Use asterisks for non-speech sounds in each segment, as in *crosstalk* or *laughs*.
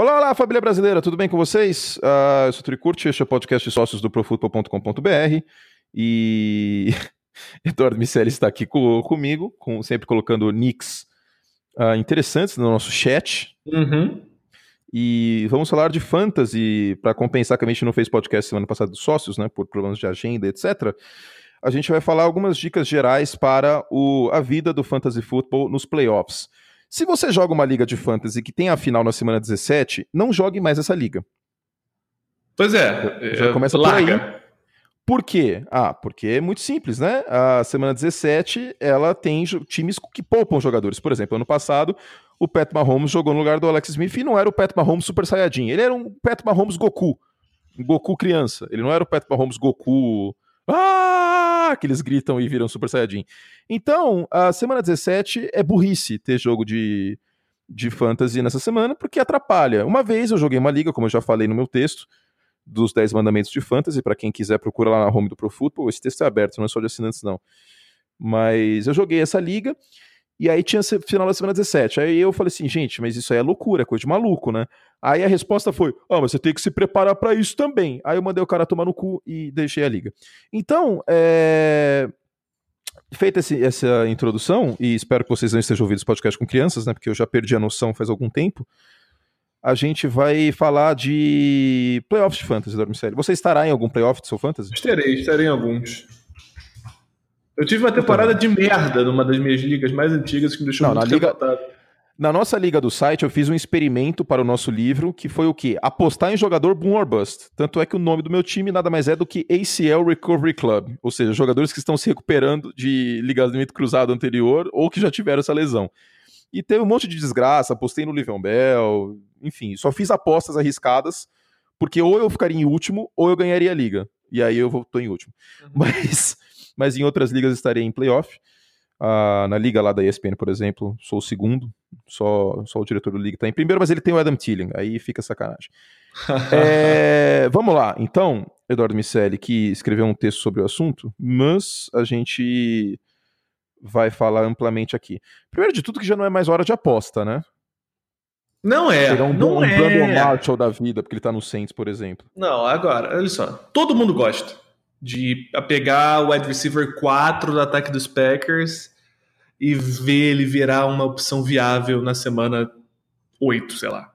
Olá, olá, família brasileira, tudo bem com vocês? Uh, eu sou o Tricurti, este é o podcast de sócios do profutbol.com.br e *laughs* Eduardo Miceli está aqui co comigo, com, sempre colocando nicks uh, interessantes no nosso chat. Uhum. E vamos falar de fantasy, para compensar que a gente não fez podcast semana passada dos sócios, né, por problemas de agenda, etc. A gente vai falar algumas dicas gerais para o, a vida do fantasy football nos playoffs. Se você joga uma liga de fantasy que tem a final na semana 17, não jogue mais essa liga. Pois é. Já começa larga. por aí. Por quê? Ah, porque é muito simples, né? A semana 17, ela tem times que poupam jogadores. Por exemplo, ano passado, o Pat Mahomes jogou no lugar do Alex Smith e não era o Pat Mahomes Super Saiyajin. Ele era um Pat Mahomes Goku. Um Goku criança. Ele não era o Pat Mahomes Goku. Ah! Que eles gritam e viram Super Saiyajin. Então, a semana 17 é burrice ter jogo de, de fantasy nessa semana, porque atrapalha. Uma vez eu joguei uma liga, como eu já falei no meu texto, dos 10 mandamentos de fantasy, para quem quiser procura lá na home do Pro Football, esse texto é aberto, não é só de assinantes não. Mas eu joguei essa liga, e aí tinha final da semana 17. Aí eu falei assim, gente, mas isso aí é loucura, é coisa de maluco, né? Aí a resposta foi: oh, mas você tem que se preparar para isso também. Aí eu mandei o cara tomar no cu e deixei a liga. Então, é feita essa introdução, e espero que vocês não estejam ouvindo esse podcast com crianças, né? Porque eu já perdi a noção faz algum tempo. A gente vai falar de playoffs de fantasy, Dormicelli. Você estará em algum playoff de seu fantasy? Estarei, estarei em alguns. Eu tive uma temporada de merda numa das minhas ligas mais antigas que me deixou não, muito na liga, na nossa liga do site, eu fiz um experimento para o nosso livro, que foi o quê? Apostar em jogador boom or bust. Tanto é que o nome do meu time nada mais é do que ACL Recovery Club, ou seja, jogadores que estão se recuperando de ligamento cruzado anterior ou que já tiveram essa lesão. E teve um monte de desgraça, apostei no Livion Bell, enfim, só fiz apostas arriscadas, porque ou eu ficaria em último ou eu ganharia a liga. E aí eu estou em último. Uhum. Mas, mas em outras ligas estarei em playoff. Uh, na liga lá da ESPN, por exemplo, sou o segundo, só, só o diretor do liga está em primeiro, mas ele tem o Adam Thielen, aí fica sacanagem. é, *laughs* vamos lá, então, Eduardo Micelli, que escreveu um texto sobre o assunto, mas a gente vai falar amplamente aqui. Primeiro de tudo, que já não é mais hora de aposta, né? Não é. Pegar um, não um é. Brandon Marshall da vida, porque ele tá no Saints, por exemplo. Não, agora, olha só. Todo mundo gosta de pegar o wide receiver 4 do ataque dos Packers e ver ele virar uma opção viável na semana 8, sei lá.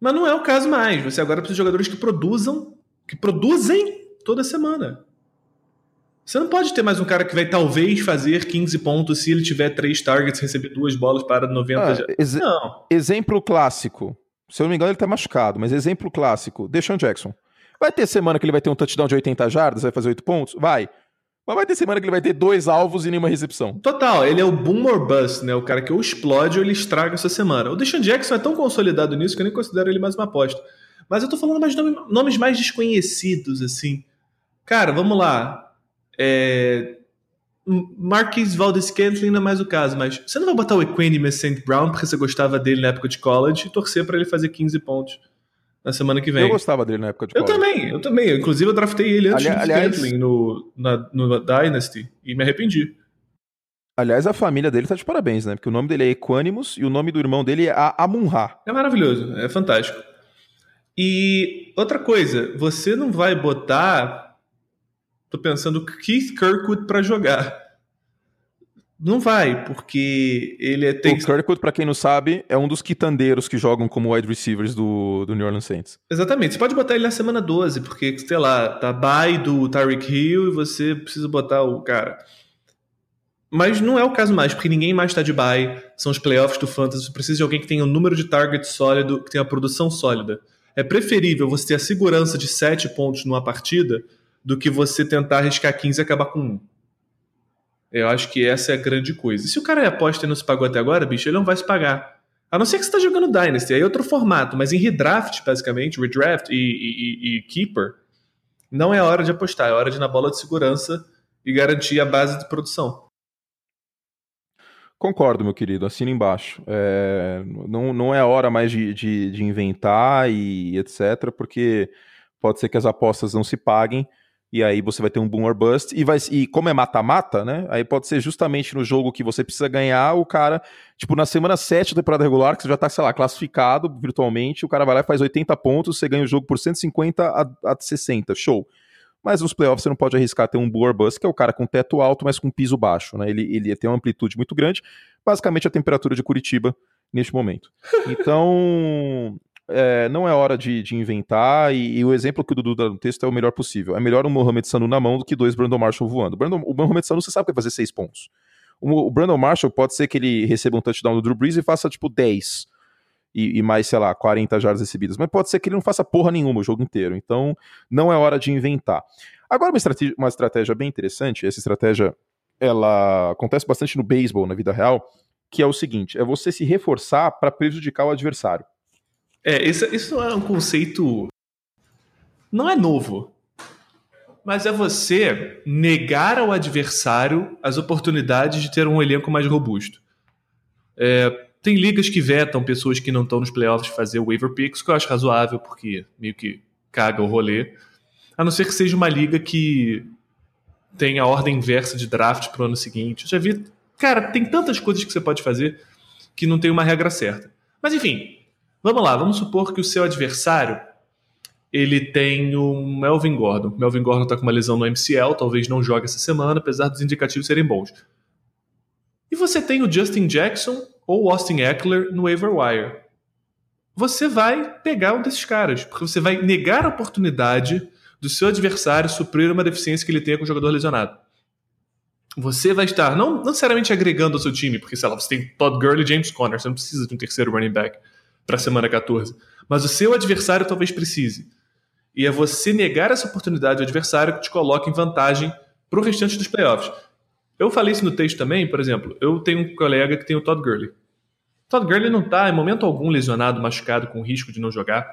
Mas não é o caso mais. Você agora precisa de jogadores que produzam, que produzem toda semana. Você não pode ter mais um cara que vai talvez fazer 15 pontos se ele tiver três targets, receber duas bolas para 90. Ah, ex não. Exemplo clássico. Se eu não me engano, ele tá machucado, mas exemplo clássico: Deshaun Jackson. Vai ter semana que ele vai ter um touchdown de 80 jardas, vai fazer 8 pontos? Vai. Mas vai ter semana que ele vai ter dois alvos e nenhuma recepção. Total, ele é o boom or bust, né? O cara que ou explode ou ele estraga essa semana. O Deshaun Jackson é tão consolidado nisso que eu nem considero ele mais uma aposta. Mas eu tô falando mais de nomes mais desconhecidos, assim. Cara, vamos lá. É... Marquis Valdez Scantling não é mais o caso, mas você não vai botar o Equanimous St. Brown porque você gostava dele na época de college e torcer para ele fazer 15 pontos na semana que vem. Eu gostava dele na época de Eu também, eu também. Inclusive, eu draftei ele antes Ali, do aliás, Scantling no, na, no Dynasty e me arrependi. Aliás, a família dele tá de parabéns, né? Porque o nome dele é Equanimus e o nome do irmão dele é Amunha. É maravilhoso, é fantástico. E outra coisa, você não vai botar. Tô pensando Keith Kirkwood para jogar. Não vai, porque ele é. Tem... O Kirkwood, pra quem não sabe, é um dos quitandeiros que jogam como wide receivers do, do New Orleans Saints. Exatamente. Você pode botar ele na semana 12, porque, sei lá, tá bye do Tyreek Hill e você precisa botar o cara. Mas não é o caso mais, porque ninguém mais tá de bye. São os playoffs do Fantasy. Você precisa de alguém que tenha um número de targets sólido, que tenha produção sólida. É preferível você ter a segurança de 7 pontos numa partida do que você tentar arriscar 15 e acabar com 1. Eu acho que essa é a grande coisa. E se o cara é aposta e não se pagou até agora, bicho, ele não vai se pagar. A não ser que você está jogando Dynasty, aí é outro formato, mas em redraft, basicamente, redraft e, e, e, Keeper, não é hora de apostar, é hora de ir na bola de segurança e garantir a base de produção. Concordo, meu querido, assina embaixo. É, não, não é hora mais de, de, de inventar e etc., porque pode ser que as apostas não se paguem e aí você vai ter um boom or bust, e, vai, e como é mata-mata, né, aí pode ser justamente no jogo que você precisa ganhar, o cara, tipo, na semana 7 da temporada regular, que você já tá, sei lá, classificado virtualmente, o cara vai lá e faz 80 pontos, você ganha o jogo por 150 a, a 60, show. Mas nos playoffs você não pode arriscar ter um boom or bust, que é o cara com teto alto, mas com piso baixo, né, ele, ele tem uma amplitude muito grande, basicamente a temperatura de Curitiba neste momento. Então, é, não é hora de, de inventar, e, e, o exemplo que o Dudu dá no texto é o melhor possível. É melhor um Mohamed Sanu na mão do que dois Brandon Marshall voando. O, Brandon, o Mohamed Sanu você sabe que vai fazer seis pontos. O, o, Brandon Marshall pode ser que ele receba um touchdown do Drew Brees e faça tipo 10 e, e, mais, sei lá, 40 jardas recebidas. Mas pode ser que ele não faça porra nenhuma o jogo inteiro. Então, não é hora de inventar. Agora, uma estratégia, uma estratégia bem interessante, essa estratégia ela acontece bastante no beisebol, na vida real, que é o seguinte: é você se reforçar para prejudicar o adversário. É, isso, isso é um conceito. Não é novo. Mas é você negar ao adversário as oportunidades de ter um elenco mais robusto. É, tem ligas que vetam pessoas que não estão nos playoffs fazer waiver picks, que eu acho razoável, porque meio que caga o rolê. A não ser que seja uma liga que tem a ordem inversa de draft para o ano seguinte. Eu já vi. Cara, tem tantas coisas que você pode fazer que não tem uma regra certa. Mas enfim, Vamos lá, vamos supor que o seu adversário ele tem o Melvin Gordon. Melvin Gordon está com uma lesão no MCL, talvez não jogue essa semana, apesar dos indicativos serem bons. E você tem o Justin Jackson ou Austin Eckler no waiver wire. Você vai pegar um desses caras, porque você vai negar a oportunidade do seu adversário suprir uma deficiência que ele tenha com o jogador lesionado. Você vai estar não necessariamente agregando ao seu time, porque sei lá, você tem Todd Gurley e James Conner, você não precisa de um terceiro running back para a semana 14. Mas o seu adversário talvez precise. E é você negar essa oportunidade ao adversário que te coloca em vantagem para o restante dos playoffs. Eu falei isso no texto também, por exemplo, eu tenho um colega que tem o Todd Gurley. Todd Gurley não está em momento algum lesionado, machucado, com risco de não jogar.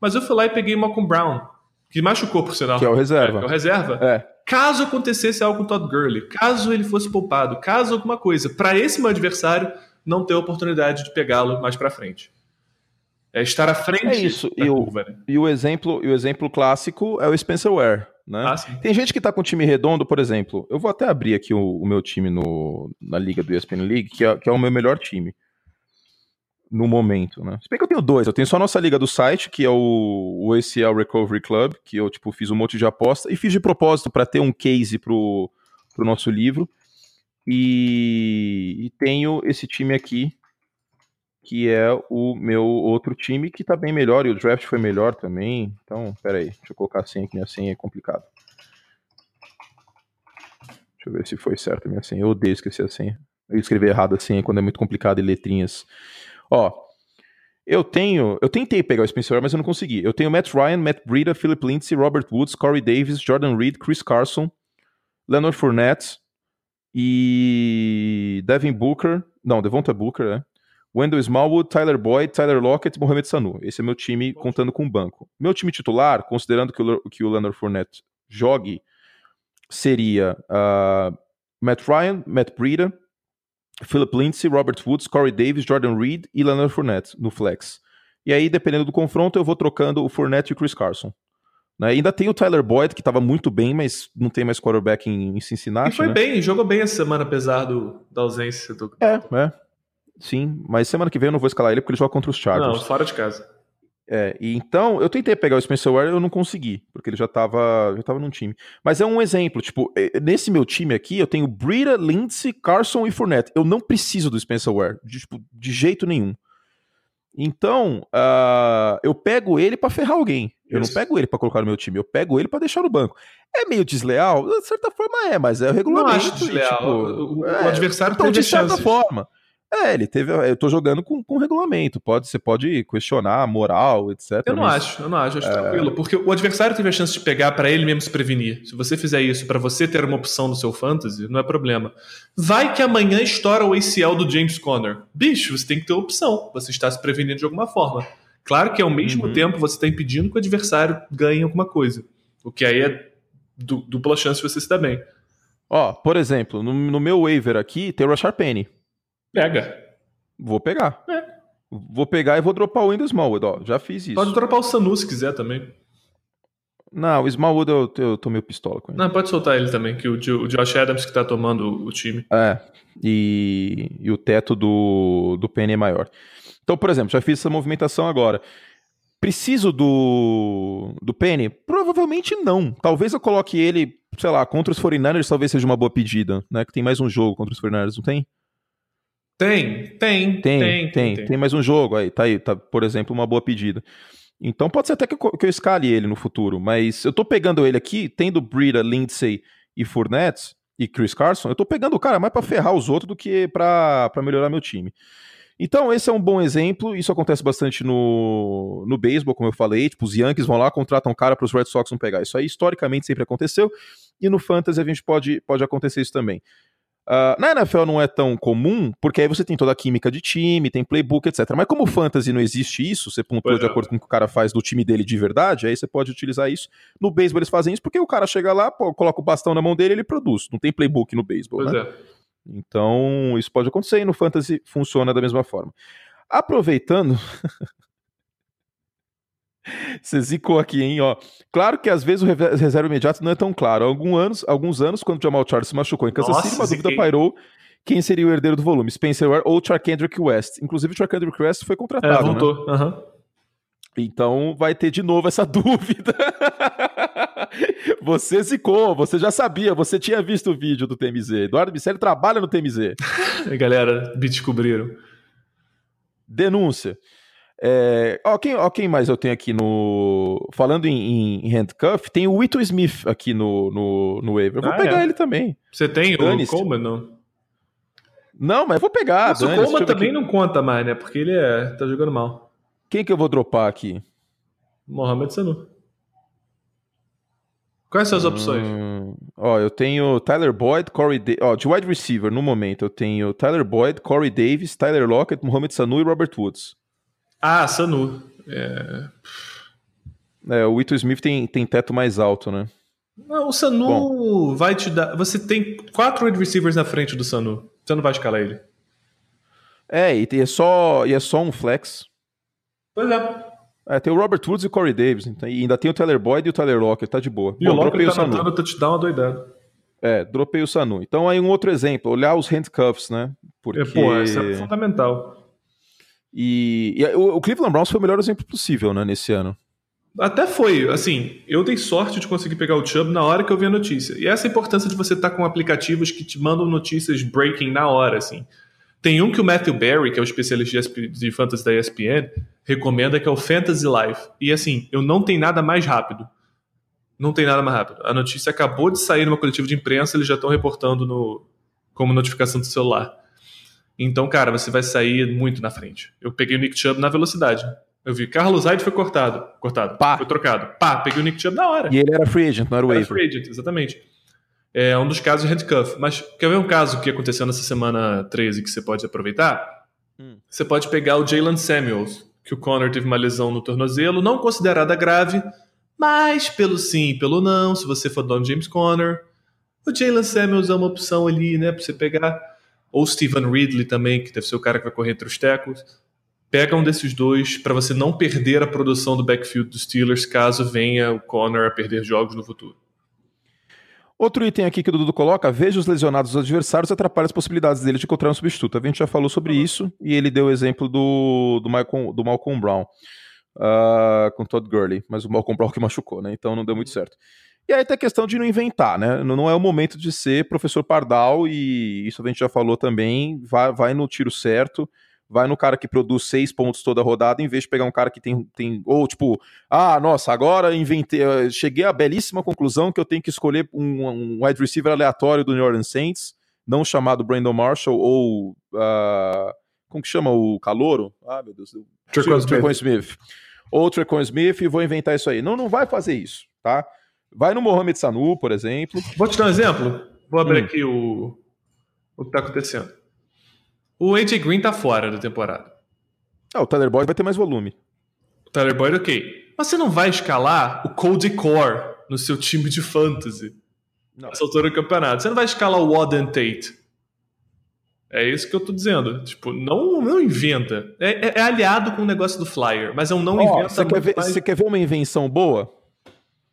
Mas eu fui lá e peguei o Malcolm Brown, que machucou por sinal. Que é o reserva. É, é o reserva. É. Caso acontecesse algo com o Todd Gurley, caso ele fosse poupado, caso alguma coisa, para esse meu adversário não ter oportunidade de pegá-lo mais para frente. É estar à frente é isso. e, curva, o, né? e o exemplo e o exemplo clássico é o Spencer Ware. Né? Ah, Tem gente que está com time redondo, por exemplo. Eu vou até abrir aqui o, o meu time no, na liga do ESPN League, que é, que é o meu melhor time no momento, né? Se bem que eu tenho dois, eu tenho só a nossa liga do site, que é o, o ACL Recovery Club, que eu tipo fiz um monte de aposta e fiz de propósito para ter um case pro, pro nosso livro. E, e tenho esse time aqui que é o meu outro time que tá bem melhor e o draft foi melhor também. Então, peraí, deixa eu colocar a senha que minha senha é complicado. Deixa eu ver se foi certo a minha senha. Eu odeio esquecer a senha. Eu escrevi errado a senha quando é muito complicado em letrinhas. Ó, eu tenho. Eu tentei pegar o Spencer, mas eu não consegui. Eu tenho Matt Ryan, Matt Breida, Philip Lindsay, Robert Woods, Corey Davis, Jordan Reed, Chris Carson, Leonard Fournette e Devin Booker. Não, Devonta Booker, né? Wendell Smallwood, Tyler Boyd, Tyler Lockett e Mohamed Sanu. Esse é meu time contando com o banco. Meu time titular, considerando que o, que o Leonard Fournette jogue, seria uh, Matt Ryan, Matt Breida, Philip Lindsay, Robert Woods, Corey Davis, Jordan Reed e Leonard Fournette no flex. E aí, dependendo do confronto, eu vou trocando o Fournette e o Chris Carson. Né? Ainda tem o Tyler Boyd, que estava muito bem, mas não tem mais quarterback em, em Cincinnati. E foi né? bem, jogou bem essa semana, apesar do, da ausência do. É, é. Sim, mas semana que vem eu não vou escalar ele porque ele joga contra os Chargers. Não, fora de casa. É, e então eu tentei pegar o Spencer Ware, eu não consegui, porque ele já tava, já tava num time. Mas é um exemplo, tipo, é, nesse meu time aqui eu tenho Brita, Lindsay, Carson e Fournette. Eu não preciso do Spencer Ware, de, tipo, de jeito nenhum. Então, uh, eu pego ele para ferrar alguém. Eu Isso. não pego ele para colocar no meu time, eu pego ele para deixar no banco. É meio desleal? De certa forma é, mas é o regulamento. Não acho desleal. tipo, o, o, é, adversário então, de certa chances. forma. É, ele teve. Eu tô jogando com, com regulamento. Pode, você pode questionar a moral, etc. Eu não mas, acho, eu não acho, acho é... tranquilo. Porque o adversário teve a chance de pegar para ele mesmo se prevenir. Se você fizer isso para você ter uma opção no seu fantasy, não é problema. Vai que amanhã estoura o ACL do James Conner. Bicho, você tem que ter opção. Você está se prevenindo de alguma forma. Claro que ao mesmo uhum. tempo você está impedindo que o adversário ganhe alguma coisa. O que aí é dupla chance de você se dar bem. Ó, por exemplo, no, no meu waiver aqui tem o Rashard Penny. Pega. Vou pegar. É. Vou pegar e vou dropar o Windows Smallwood, ó. Já fiz isso. Pode dropar o Sanu se quiser também. Não, o Smallwood eu, eu tô meio pistola com ele. Não, pode soltar ele também, que o, o Josh Adams que tá tomando o time. É, e, e o teto do, do Penny é maior. Então, por exemplo, já fiz essa movimentação agora. Preciso do, do Penny? Provavelmente não. Talvez eu coloque ele, sei lá, contra os 49ers, talvez seja uma boa pedida, né? Que tem mais um jogo contra os 49ers, não tem? Tem, tem, tem, tem, tem, tem, tem mais um jogo aí, tá aí, tá, por exemplo, uma boa pedida. Então pode ser até que eu, que eu escale ele no futuro, mas eu tô pegando ele aqui, tendo Brita, Lindsay e Fournette e Chris Carson, eu tô pegando o cara mais para ferrar os outros do que para melhorar meu time. Então, esse é um bom exemplo. Isso acontece bastante no, no beisebol, como eu falei. Tipo, os Yankees vão lá, contratam um cara para os Red Sox não pegar. Isso aí, historicamente, sempre aconteceu. E no Fantasy a gente pode, pode acontecer isso também. Uh, na NFL não é tão comum, porque aí você tem toda a química de time, tem playbook, etc. Mas como fantasy não existe isso, você pontua de é. acordo com o que o cara faz do time dele de verdade, aí você pode utilizar isso. No beisebol eles fazem isso porque o cara chega lá, pô, coloca o bastão na mão dele e ele produz. Não tem playbook no beisebol, né? É. Então, isso pode acontecer e no fantasy funciona da mesma forma. Aproveitando, *laughs* Você zicou aqui, hein? Ó. Claro que às vezes o reserva imediato não é tão claro. Há alguns anos, alguns anos quando o Jamal Charles se machucou em Kansas City, uma dúvida pairou quem seria o herdeiro do volume, Spencer Ware ou Charkendrick West. Inclusive, o Charkendrick West foi contratado. É, voltou. Né? Uhum. Então vai ter de novo essa *laughs* dúvida. você zicou, você já sabia, você tinha visto o vídeo do TMZ. Eduardo Bicelli trabalha no TMZ. *laughs* Galera, me descobriram. Denúncia. É, ó, quem, ó, quem mais eu tenho aqui no. Falando em, em handcuff, tem o Wito Smith aqui no, no, no waiver. Eu vou ah, pegar é. ele também. Você tem o Coleman, não? Não, mas eu vou pegar. Mas o Coleman também não conta mais, né? Porque ele é, tá jogando mal. Quem que eu vou dropar aqui? Mohamed Sanu. Quais são as opções? Hum, ó, eu tenho Tyler Boyd, Corey Davis. Ó, de wide receiver, no momento, eu tenho Tyler Boyd, Corey Davis, Tyler Lockett, Mohamed Sanu e Robert Woods. Ah, Sanu. É... é o Ito Smith tem, tem teto mais alto, né? Não, o Sanu Bom. vai te dar. Você tem quatro wide receivers na frente do Sanu. Você não vai escalar ele. É, e é só, e é só um flex. Pois é. É, tem o Robert Woods e o Corey Davis. Então, e ainda tem o Tyler Boyd e o Tyler Locker, tá de boa. E Bom, o Locker tá anotando touchdown doidado. É, dropei o Sanu. Então aí um outro exemplo, olhar os handcuffs, né? Porque... É, pô, isso é fundamental. E, e o, o, Cleveland Browns foi o melhor exemplo possível, né, nesse ano. Até foi, assim, eu dei sorte de conseguir pegar o Chubb na hora que eu vi a notícia. E essa é a importância de você estar tá com aplicativos que te mandam notícias breaking na hora, assim. Tem um que o Matthew Berry, que é o especialista de fantasy da ESPN, recomenda, que é o Fantasy Life. E assim, eu não tenho nada mais rápido. Não tem nada mais rápido. A notícia acabou de sair numa coletiva de imprensa, eles já estão reportando no, como notificação do celular. Então, cara, você vai sair muito na frente. Eu peguei o Nick Chubb na velocidade. Eu vi, Carlos Hyde foi cortado. Cortado. Pá. Foi trocado. Pá, peguei o Nick Chubb na hora. E ele era free agent, não era o waiver. Era free agent, exatamente. É um dos casos de handcuff. Mas quer ver um caso que aconteceu nessa semana 13 que você pode aproveitar? Hum. Você pode pegar o Jalen Samuels, que o Connor teve uma lesão no tornozelo, não considerada grave, mas pelo sim, pelo não, se você for dono James Conner, o Jalen Samuels é uma opção ali, né, pra você pegar ou Steven Ridley também, que deve ser o cara que vai correr entre os tackles. Pega um desses dois para você não perder a produção do backfield dos Steelers caso venha o Connor a perder jogos no futuro. Outro item aqui que o Dudu coloca, veja os lesionados dos adversários atrapalha as possibilidades dele de encontrar um substituto. A gente já falou sobre isso e ele deu o exemplo do, do, Malcolm, do Malcolm Brown uh, com Todd Gurley, mas o Malcolm Brown que *laughs* machucou, né? Então não deu muito certo. E aí tem a questão de não inventar, né? Não é o momento de ser professor Pardal, e isso a gente já falou também. Vai, vai no tiro certo, vai no cara que produz seis pontos toda rodada, em vez de pegar um cara que tem. tem ou tipo, ah, nossa, agora inventei. Cheguei à belíssima conclusão que eu tenho que escolher um, um wide receiver aleatório do New Orleans Saints, não chamado Brandon Marshall, ou. Uh, como que chama o Calouro? Ah, meu Deus. Trecon Smith. Ou Trecon Smith, e vou inventar isso aí. Não, não vai fazer isso, tá? Vai no Mohamed Sanu, por exemplo. Vou te dar um exemplo. Vou abrir hum. aqui o, o que está acontecendo. O AJ Green tá fora da temporada. Ah, o Tyler Boyd vai ter mais volume. O Tyler Boyd, ok. Mas você não vai escalar o Cody Core no seu time de fantasy. Não. Nessa altura do campeonato. Você não vai escalar o Warden Tate. É isso que eu tô dizendo. Tipo, não, não inventa. É, é, é aliado com o negócio do Flyer, mas é um não oh, inventa. Você quer, ver, mais... você quer ver uma invenção boa?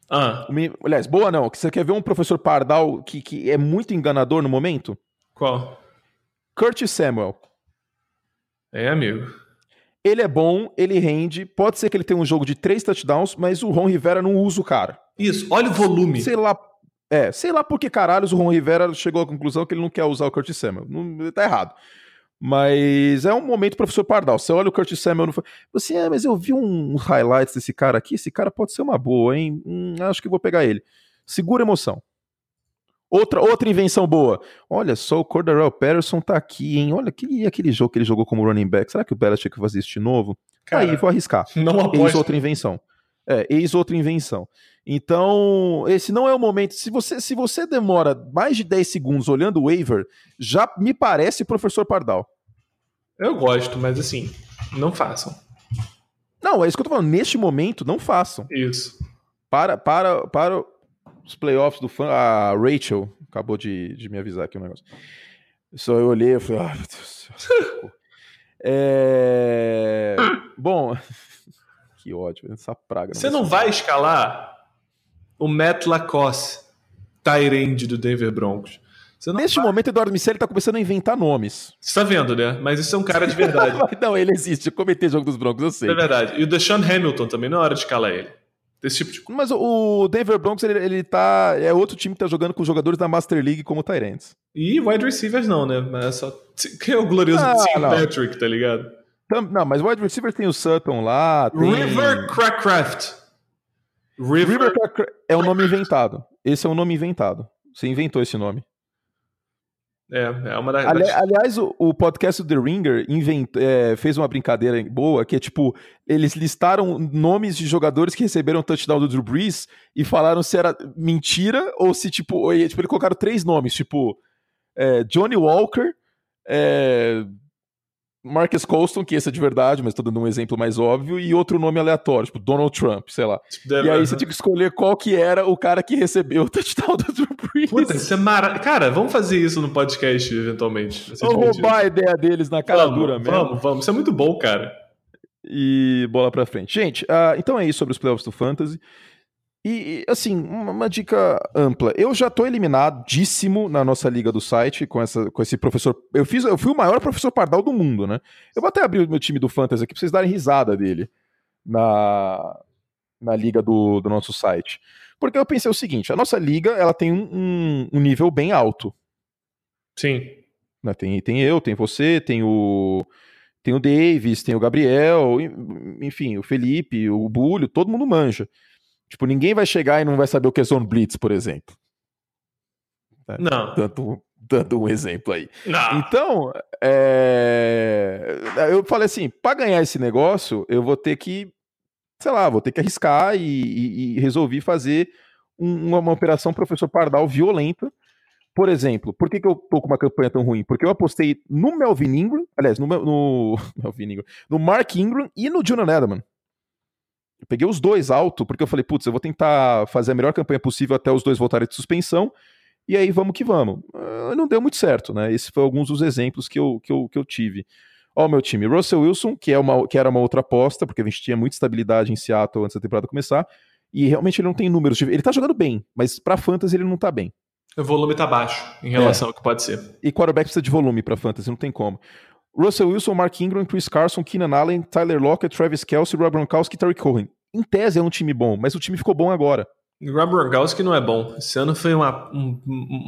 Ah, Aliás, boa não. Que Você quer ver um professor Pardal que, que é muito enganador no momento? qual? Curtis Samuel. É, amigo. Ele é bom, ele rende. Pode ser que ele tenha um jogo de três touchdowns, mas o Ron Rivera não usa o cara. Isso, olha o volume. Sei lá. É, sei lá por que caralhos o Ron Rivera chegou à conclusão que ele não quer usar o Curtis Samuel. Não, tá errado. Mas é um momento, professor Pardal. Você olha o Curtis Samuel. Não... Você, é, mas eu vi um, uns highlights desse cara aqui. Esse cara pode ser uma boa, hein? Hum, acho que vou pegar ele. Segura a emoção. Outra, outra invenção boa. Olha só, o Cordarrelle Patterson tá aqui, hein? Olha que, aquele jogo que ele jogou como running back. Será que o Belichick vai fazer isso de novo? Cara, Aí, vou arriscar. Não Eis outra invenção. É, eis outra invenção. Então, esse não é o momento. Se você, se você demora mais de 10 segundos olhando o waiver, já me parece professor Pardal. Eu gosto, mas assim, não façam. Não, é isso que eu tô falando. Neste momento, não façam. Isso. Para, para, para os playoffs do fã. A Rachel acabou de, de me avisar aqui um negócio. Só eu olhei e falei, ai meu Deus do céu. *laughs* É... Bom, *laughs* que ódio, essa praga. Você não vai escalar o Matt Lacoste, Tyrande do Denver Broncos. Neste vai... momento, Eduardo Michele tá começando a inventar nomes. Você tá vendo, né? Mas isso é um cara de verdade. *laughs* Não, ele existe. Eu comentei jogo dos Broncos, eu sei. é verdade. E o Deshaun Hamilton também, não é hora de escalar ele. Desse tipo de coisa. Mas o Denver Broncos, ele, ele tá. É outro time que tá jogando com jogadores da Master League como Tyrants. E wide receivers não, né? Mas é só. Quem é o glorioso Ah, não. Patrick, tá ligado? Não, mas wide receiver tem o Sutton lá. Tem... River Crackcraft. River. River é um nome inventado. Esse é um nome inventado. Você inventou esse nome. É, é uma da- Ali- das. aliás, o, o podcast do The Ringer invent- é, fez uma brincadeira boa, que é tipo, eles listaram nomes de jogadores que receberam touchdown do Drew Brees e falaram se era mentira ou se, tipo, ou, tipo eles colocaram três nomes, tipo, é, Johnny Walker, é, Marcus Colston, que esse é de verdade, mas tô dando um exemplo mais óbvio, e outro nome aleatório, tipo Donald Trump, sei lá. E aí você tinha que escolher qual que era o cara que recebeu o touchdown do Drew Brees. Puta, isso é mara... Cara, vamos fazer isso no podcast eventualmente. Vamos roubar a ideia deles na cara vamos, dura mesmo. Vamos, vamos. Isso é muito bom, cara. e bola pra frente. Gente, ah, então é isso sobre os playoffs do Fantasy. E, assim, uma, dica ampla. Eu já tô eliminadíssimo na nossa liga do site com, essa, com esse professor. Eu, fiz, eu fui o maior professor pardal do mundo, né? Eu vou até abrir o meu time do Fantasy aqui pra vocês darem risada dele na, na liga do, do nosso site. Porque eu pensei o seguinte: a nossa liga ela tem um, um- nível bem alto. Sim. né? Tem, tem eu, tem você, tem o. Tem o Davis, tem o Gabriel, en- enfim, o Felipe, o Bulho, todo mundo manja. Tipo, ninguém vai chegar e não vai saber o que é Zone Blitz, por exemplo. Não. Dando, dando um exemplo aí. Não. Então, é, eu falei assim, para ganhar esse negócio, eu vou ter que, sei lá, vou ter que arriscar e, e- e resolvi fazer um- uma, uma operação professor Pardal violenta. Por exemplo, por que, que eu tô com uma campanha tão ruim? Porque eu apostei no Melvin Ingram, aliás, no, no, *laughs* Melvin Ingram, no Mark Ingram e no Julian Edelman. Eu peguei os dois alto, porque eu falei, putz, eu vou tentar fazer a melhor campanha possível até os dois voltarem de suspensão, e aí vamos que vamos. Ah, não deu muito certo, né? Esses foram alguns dos exemplos que eu, que eu, que eu tive. Ó, o meu time, Russell Wilson, que, é uma, que era uma outra aposta, porque a gente tinha muita estabilidade em Seattle antes da temporada começar, e realmente ele não tem números. De, ele tá jogando bem, mas pra fantasy ele não tá bem. O volume tá baixo em relação ao que pode ser. E quarterback precisa de volume pra fantasy, não tem como. Russell Wilson, Mark Ingram, Chris Carson, Keenan Allen, Tyler Lockett, Travis Kelce, Rob Gronkowski e Terry Cohen. Em tese é um time bom, mas o time ficou bom agora. O Rob Gronkowski não é bom. Esse ano foi uma- um,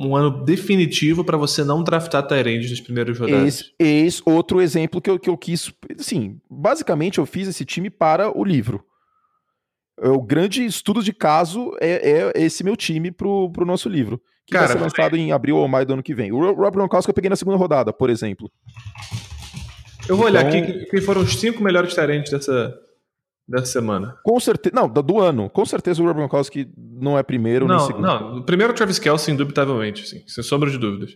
um- ano definitivo para você não draftar Tyrande nos primeiros rodadas. Eis, eis outro exemplo que eu, que eu quis. Assim, basicamente eu fiz esse time para o livro. O grande estudo de caso é, é esse meu time pro, pro nosso livro. Que Cara, vai ser lançado em abril ou maio do ano que vem. O Ro- Rob Gronkowski eu peguei na segunda rodada, por exemplo. Eu vou olhar Então- aqui quem- quem foram os cinco melhores Tyrands dessa, dessa semana. Com certeza. Não, do ano. Com certeza o Rob Gronkowski não é primeiro nem Não, segundo. não. Primeiro é o Travis Kelce, indubitavelmente, sim, sem sombra de dúvidas.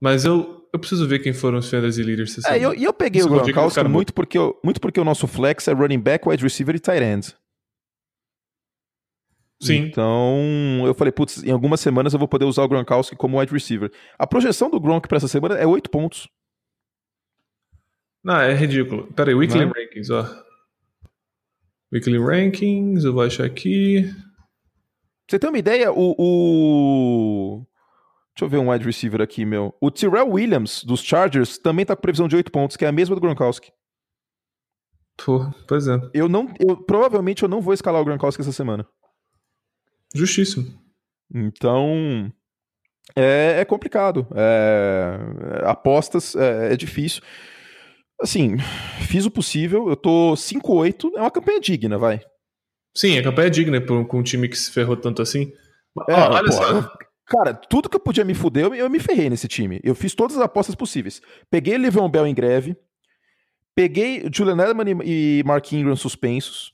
Mas eu, eu preciso ver quem foram os fantasy leaders dessa É, eu, semana. e eu peguei Isso o é Gronkowski muito porque, eu- muito porque o nosso flex é running back, wide receiver e tight end. Sim. Então, eu falei, putz, em algumas semanas eu vou poder usar o Gronkowski como wide receiver. A projeção do Gronk pra essa semana é 8 pontos. Não, é ridículo. Pera aí, Weekly Não Rankings, ó. Weekly Rankings, eu vou achar aqui. você tem uma ideia, o, o, Deixa eu ver um wide receiver aqui, meu. O Tyrell Williams, dos Chargers, também tá com previsão de 8 pontos, que é a mesma do Gronkowski. Pô, pois é. Eu não. Eu, provavelmente eu não vou escalar o Gronkowski essa semana. Justíssimo. Então. É, é complicado. É, apostas é, é difícil. Assim, fiz o possível. Eu tô 5-8. É uma campanha digna, vai. Sim, a campanha é digna com um time que se ferrou tanto assim. É, Ó, olha só. Cara, tudo que eu podia me fuder, eu, eu, me ferrei nesse time. Eu fiz todas as apostas possíveis. Peguei Livon Bell em greve. Peguei Julian Edelman e Mark Ingram suspensos.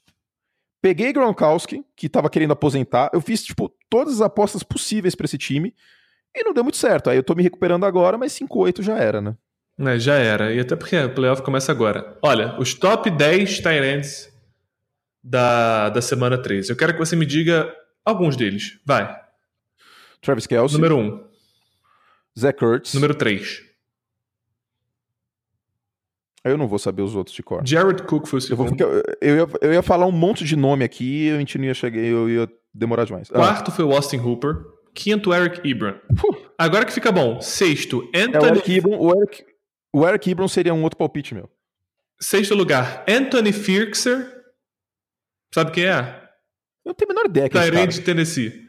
Peguei Gronkowski, que tava querendo aposentar. Eu fiz, tipo, todas as apostas possíveis para esse time. E não deu muito certo. Aí eu tô me recuperando agora, mas 5-8 já era, né? É, já era. E até porque o playoff começa agora. Olha, os top 10 Tyrants da, da semana 3. Eu quero que você me diga alguns deles. Vai. Travis Kelsey. Número 1. Um. Zach Ertz. Número 3. Eu não vou saber os outros de cor. Jared Cook foi o segundo. Eu, vou, eu, ia, eu ia falar um monte de nome aqui e a gente não ia chegar, eu ia demorar demais. Ah. Quarto ah. foi o Austin Hooper. Quinto, Eric Ebron. Agora que fica bom. Sexto, Anthony... É o, Eric Ebron, o, Eric, o Eric Ebron seria um outro palpite meu. Sexto lugar, Anthony Firkser. Sabe quem é? Eu não tenho a menor ideia. Tyrande de Tennessee.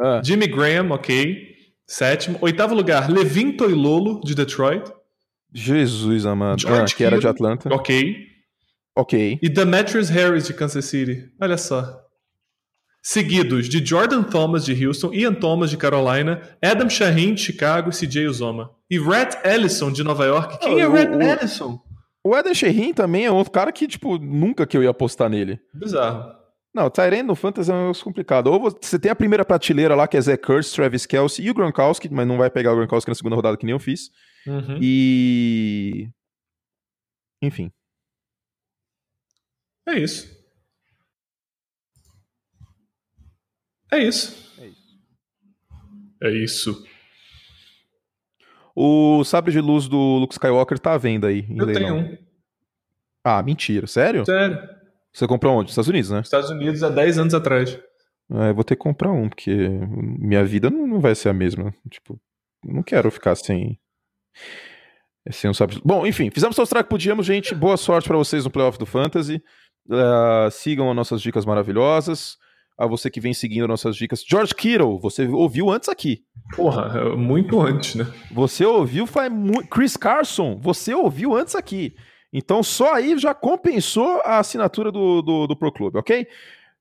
Ah. Jimmy Graham, ok. Sétimo. Oitavo lugar, Levin Toilolo, de Detroit. Jesus amado. George ah, que era de Atlanta. Ok. Ok. E Demetrius Harris, de Kansas City. Olha só. Seguidos de Jordan Thomas, de Houston, Ian Thomas, de Carolina, Adam Shaheen, de Chicago e CJ Uzoma. E Rhett Ellison, de Nova York. Quem é Rhett Ellison? O Eden Sherrin também é outro cara que, tipo, nunca que eu ia apostar nele. Bizarro. Não, Tyrene no Fantasy é um negócio complicado. Ou você tem a primeira prateleira lá, que é Zé Kurtz, Travis Kelsey e o Gronkowski, mas não vai pegar o Gronkowski na segunda rodada que nem eu fiz. Uhum. E... Enfim. É isso. É isso. É isso. É isso. O sabre de luz do Luke Skywalker tá à venda aí. eu leilão. tenho um. Ah, mentira. Sério? Sério. Você comprou onde? Estados Unidos, né? Estados Unidos há 10 anos atrás. É, eu vou ter que comprar um, porque minha vida não, não vai ser a mesma. Tipo, não quero ficar sem. Sem um sabre. Bom, enfim, fizemos o que podíamos, gente. Boa sorte para vocês no playoff do Fantasy. Uh, sigam as nossas dicas maravilhosas a você que vem seguindo nossas dicas. George Kittle, você ouviu antes aqui. Porra, é muito antes, né? Você ouviu faz muito. Chris Carson, você ouviu antes aqui. Então só aí já compensou a assinatura do, do, do Pro Clube, ok?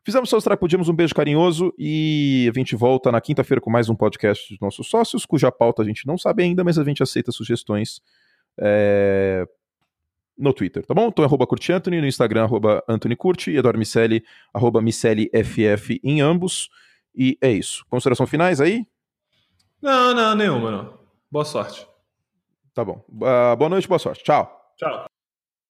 Fizemos só que podíamos, um beijo carinhoso e a gente volta na quinta-feira com mais um podcast dos nossos sócios, cuja pauta a gente não sabe ainda, mas a gente aceita sugestões é, no Twitter, tá bom? Então, arroba Curti Anthony, no Instagram, arroba Anthony Curti, e Eduardo Micelli, arroba Micelli FF em ambos. E é isso. Consideração finais aí? Não, não, nenhuma, não. Boa sorte. Tá bom. Uh, boa noite, boa sorte. Tchau. Tchau.